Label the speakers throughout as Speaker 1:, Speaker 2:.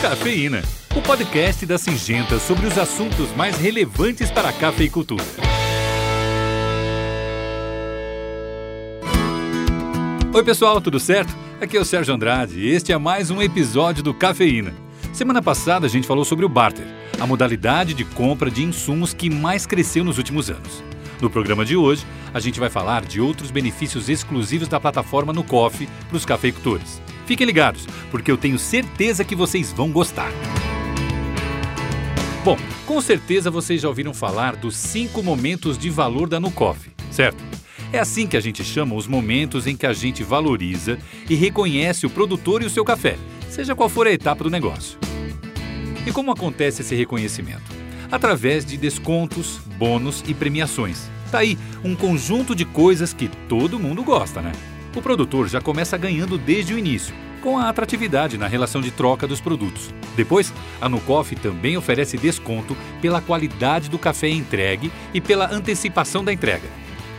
Speaker 1: Cafeína, o podcast da Singenta sobre os assuntos mais relevantes para a cafeicultura. Oi, pessoal, tudo certo? Aqui é o Sérgio Andrade e este é mais um episódio do Cafeína. Semana passada a gente falou sobre o barter, a modalidade de compra de insumos que mais cresceu nos últimos anos. No programa de hoje, a gente vai falar de outros benefícios exclusivos da plataforma no Coffee para os cafeicultores. Fiquem ligados, porque eu tenho certeza que vocês vão gostar. Bom, com certeza vocês já ouviram falar dos cinco momentos de valor da Nucoff, certo? É assim que a gente chama os momentos em que a gente valoriza e reconhece o produtor e o seu café, seja qual for a etapa do negócio. E como acontece esse reconhecimento? Através de descontos, bônus e premiações. Tá aí um conjunto de coisas que todo mundo gosta, né? O produtor já começa ganhando desde o início, com a atratividade na relação de troca dos produtos. Depois, a Nucoff também oferece desconto pela qualidade do café entregue e pela antecipação da entrega.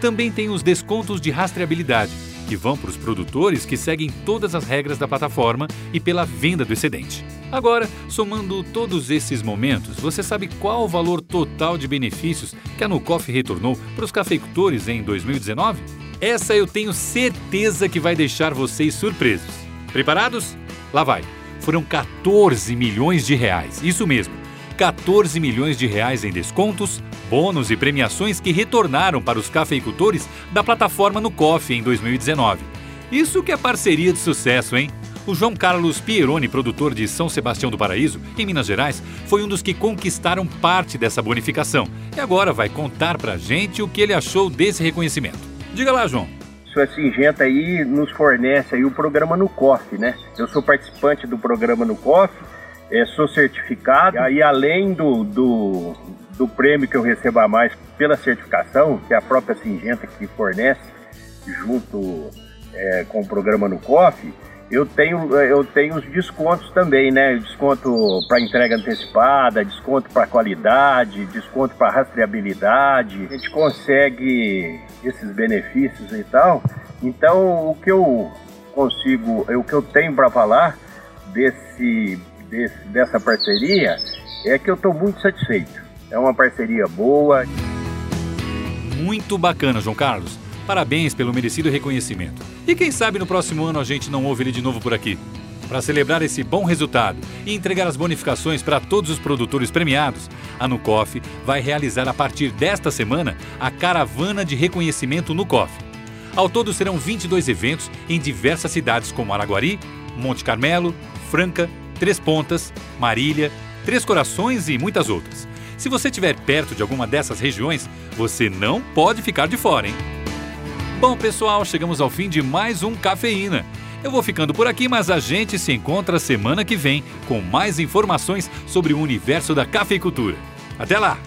Speaker 1: Também tem os descontos de rastreabilidade, que vão para os produtores que seguem todas as regras da plataforma e pela venda do excedente. Agora, somando todos esses momentos, você sabe qual o valor total de benefícios que a Nucoff retornou para os cafeicultores em 2019? Essa eu tenho certeza que vai deixar vocês surpresos. Preparados? Lá vai. Foram 14 milhões de reais, isso mesmo. 14 milhões de reais em descontos, bônus e premiações que retornaram para os cafeicultores da plataforma no COF em 2019. Isso que é parceria de sucesso, hein? O João Carlos Pieroni, produtor de São Sebastião do Paraíso, em Minas Gerais, foi um dos que conquistaram parte dessa bonificação e agora vai contar pra gente o que ele achou desse reconhecimento. Diga lá, João.
Speaker 2: Sua Singenta aí nos fornece aí o programa no COF, né? Eu sou participante do programa no COF, é, sou certificado, aí além do, do, do prêmio que eu recebo a mais pela certificação, que é a própria Singenta que fornece, junto é, com o programa no COF, eu tenho, eu tenho os descontos também, né? Desconto para entrega antecipada, desconto para qualidade, desconto para rastreabilidade. A gente consegue esses benefícios e tal. Então, o que eu consigo, o que eu tenho para falar desse, desse, dessa parceria é que eu estou muito satisfeito. É uma parceria boa.
Speaker 1: Muito bacana, João Carlos. Parabéns pelo merecido reconhecimento. E quem sabe no próximo ano a gente não ouve ele de novo por aqui. Para celebrar esse bom resultado e entregar as bonificações para todos os produtores premiados, a Nucoff vai realizar a partir desta semana a Caravana de Reconhecimento Nucoff. Ao todo serão 22 eventos em diversas cidades como Araguari, Monte Carmelo, Franca, Três Pontas, Marília, Três Corações e muitas outras. Se você estiver perto de alguma dessas regiões, você não pode ficar de fora, hein? Bom, pessoal, chegamos ao fim de mais um Cafeína. Eu vou ficando por aqui, mas a gente se encontra semana que vem com mais informações sobre o universo da cafeicultura. Até lá!